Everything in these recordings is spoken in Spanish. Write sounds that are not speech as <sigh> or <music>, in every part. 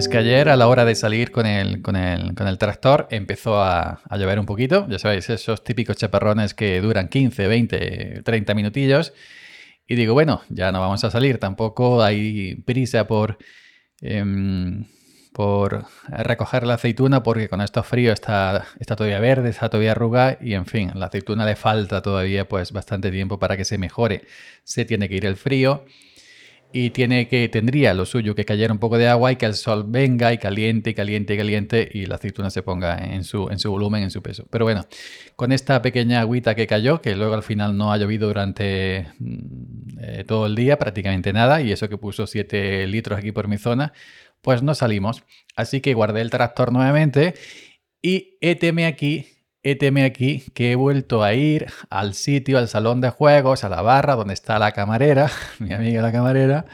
Pues que ayer a la hora de salir con el, con el, con el tractor empezó a, a, llover un poquito. Ya sabéis, esos típicos chaparrones que duran 15, 20, 30 minutillos. Y digo, bueno, ya no vamos a salir. Tampoco hay prisa por, eh, por recoger la aceituna porque con estos fríos está, está todavía verde, está todavía arrugada y en fin, la aceituna le falta todavía pues bastante tiempo para que se mejore. Se tiene que ir el frío y tiene que tendría lo suyo que cayera un poco de agua y que el sol venga y caliente y caliente y caliente y la aceituna se ponga en su, en su volumen, en su peso. Pero bueno, con esta pequeña agüita que cayó, que luego al final no ha llovido durante mm, eh, todo el día, prácticamente nada, y eso que puso 7 litros aquí por mi zona, pues no salimos. Así que guardé el tractor nuevamente y éteme aquí Éteme aquí que he vuelto a ir al sitio, al salón de juegos, a la barra donde está la camarera, <laughs> mi amiga la camarera.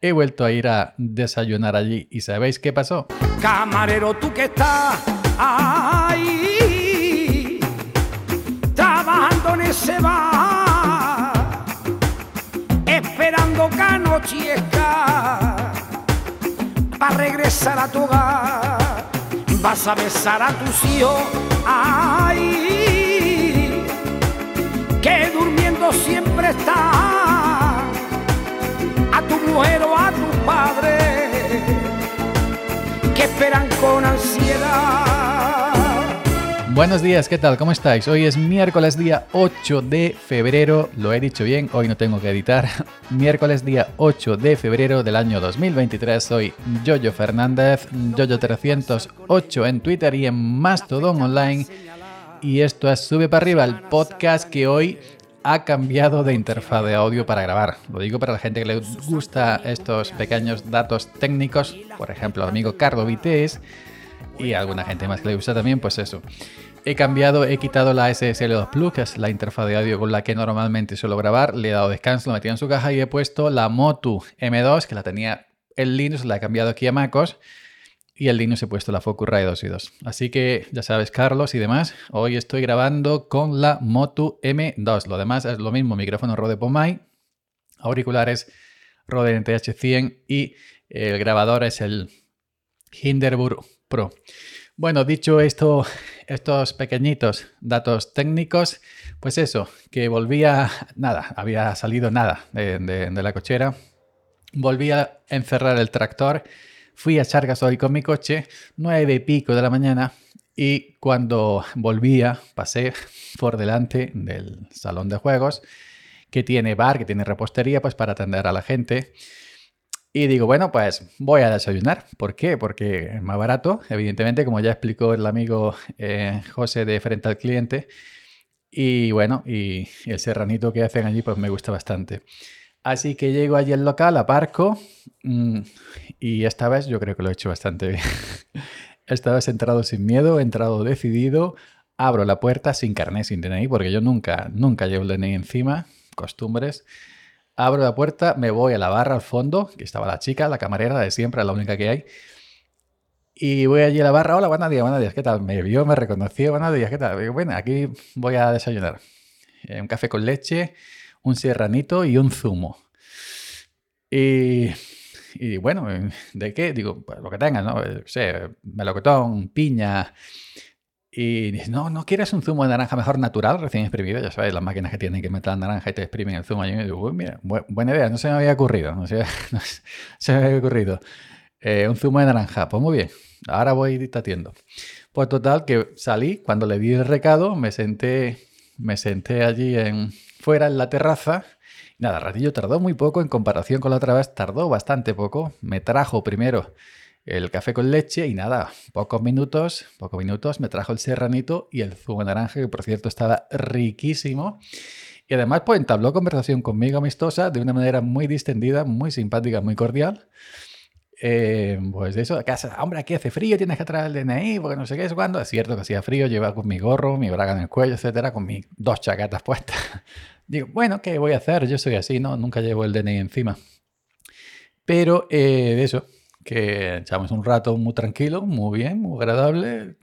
He vuelto a ir a desayunar allí y ¿sabéis qué pasó? Camarero, tú que estás ahí, trabajando en ese bar, esperando que anochezca para regresar a tu hogar. Vas a besar a tus hijos ay, que durmiendo siempre está a tu mujer o a tu padre, que esperan con ansiedad. Buenos días, ¿qué tal? ¿Cómo estáis? Hoy es miércoles día 8 de febrero, lo he dicho bien, hoy no tengo que editar. <laughs> miércoles día 8 de febrero del año 2023, soy Jojo Fernández, Jojo308 en Twitter y en Mastodon Online. Y esto es Sube para arriba, el podcast que hoy ha cambiado de interfaz de audio para grabar. Lo digo para la gente que le gusta estos pequeños datos técnicos, por ejemplo, amigo Carlo Vites y alguna gente más que le gusta también, pues eso he cambiado, he quitado la SSL2 Plus, que es la interfaz de audio con la que normalmente suelo grabar, le he dado descanso, lo metido en su caja y he puesto la Motu M2, que la tenía en Linux, la he cambiado aquí a MacOS y en Linux he puesto la Focusrite 2 y 2. Así que ya sabes, Carlos y demás, hoy estoy grabando con la Motu M2. Lo demás es lo mismo, micrófono Rode POMAI, auriculares Rode NTH100 y el grabador es el Hinderburg Pro. Bueno, dicho esto, <laughs> estos pequeñitos datos técnicos, pues eso, que volvía, nada, había salido nada de, la cochera, volví a encerrar el tractor, fui a echar hoy con mi coche, nueve y pico de la mañana, y cuando volvía, pasé <laughs> por delante del salón de juegos, que tiene bar, que tiene repostería, pues para atender a la gente. Y digo, bueno, pues voy a desayunar. ¿Por qué? Porque es más barato, evidentemente, como ya explicó el amigo eh, José de Frente al Cliente. Y bueno, y, el serranito que hacen allí, pues me gusta bastante. Así que llego allí al local, aparco. Mm, y esta vez yo creo que lo he hecho bastante bien. <laughs> esta vez he entrado sin miedo, he entrado decidido. Abro la puerta sin carnet, sin DNI, porque yo nunca, nunca llevo el DNI encima. Costumbres. Abro la puerta, me voy a la barra al fondo, que estaba la chica, la camarera de siempre, la única que hay. Y voy allí a la barra, hola, buenos días, buenos días, ¿qué tal? Me vio, me reconoció, buenos días, ¿qué tal? bueno, aquí voy a desayunar. Eh, un café con leche, un serranito y un zumo. Y, bueno, ¿de qué? Digo, pues lo que tengas, ¿no? No sé, melocotón, piña, y dice, no, ¿no quieres un zumo de naranja mejor natural, recién exprimido? Ya sabes, las máquinas que tienen que meter la naranja y te exprimen el zumo. Y yo digo, mira, buena idea, no se me había ocurrido, <laughs> no se, me había ocurrido. Eh, un zumo de naranja, pues muy bien, ahora voy dictatiendo. Pues total, que salí, cuando le di el recado, me senté, me senté allí en, fuera en la terraza. Nada, ratillo tardó muy poco en comparación con la otra vez, tardó bastante poco. Me trajo primero el café con leche y nada, pocos minutos, pocos minutos me trajo el serranito y el zumo de naranja, que por cierto estaba riquísimo. Y además pues entabló conversación conmigo amistosa de una manera muy distendida, muy simpática, muy cordial. Eh, pues de eso, casa, hombre, aquí hace frío, tienes que traer el DNI, porque no sé qué es cuando. Es cierto que hacía frío, llevaba con mi gorro, mi braga en el cuello, etcétera, con mis dos chaquetas puestas. <laughs> Digo, bueno, ¿qué voy a hacer? Yo soy así, ¿no? Nunca llevo el DNI encima. Pero eh, de eso, que echamos un rato muy tranquilo, muy bien, muy agradable,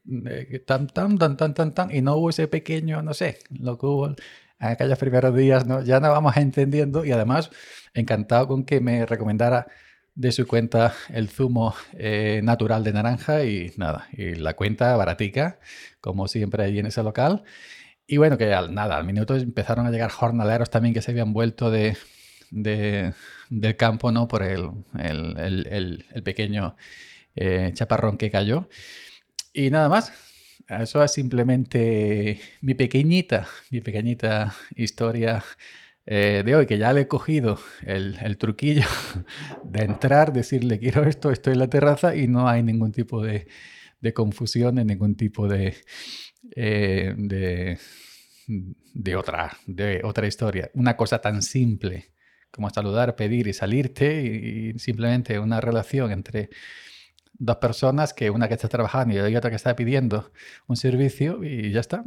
tan, tan, tan, tan, tan, tan, y no hubo ese pequeño, no sé, lo que hubo en aquellos primeros días, ¿no? ya no vamos entendiendo y además encantado con que me recomendara de su cuenta el zumo eh, natural de naranja y nada, y la cuenta baratica, como siempre allí en ese local. Y bueno, que al, nada, al minuto empezaron a llegar jornaleros también que se habían vuelto de, del campo, ¿no? Por el, el, pequeño eh, chaparrón que cayó. Y nada más. Eso es simplemente mi pequeñita, mi pequeñita historia eh, de hoy, que ya le he cogido el, truquillo <laughs> de entrar, decirle quiero esto, estoy en la terraza y no hay ningún tipo de, confusión, ningún tipo de, eh, de, de, otra, de otra historia. Una cosa tan simple como saludar, pedir y salirte y, simplemente una relación entre dos personas que una que está trabajando y otra que está pidiendo un servicio y ya está.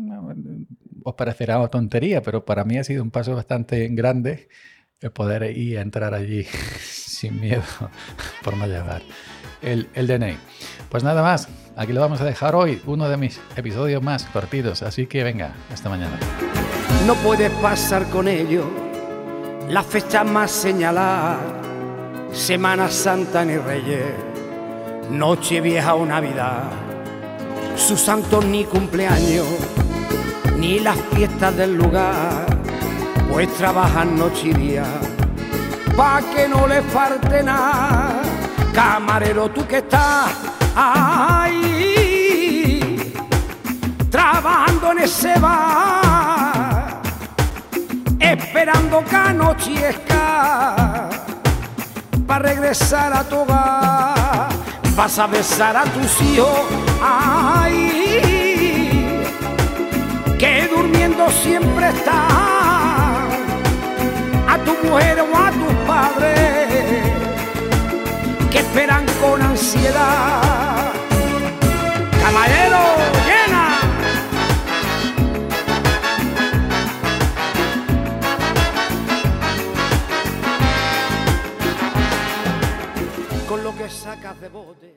Os parecerá una tontería, pero para mí ha sido un paso bastante grande el poder ir a entrar allí <laughs> sin miedo <laughs> por no llevar el, el DNI. Pues nada más, aquí lo vamos a dejar hoy, uno de mis episodios más cortitos, así que venga, hasta mañana. No puedes pasar con ello la fecha más señalada, Semana Santa ni Reyes, Noche Vieja o Navidad, sus santos ni cumpleaños, ni las fiestas del lugar, pues trabajan noche y día, pa' que no le falte nada. Camarero, tú que estás ahí, trabajando en ese bar que anochezca para regresar a tu hogar. Vas a besar a tus hijos, ay, que durmiendo siempre está a tu mujer o a tus padres que esperan con ansiedad. Caballero, sacas de bote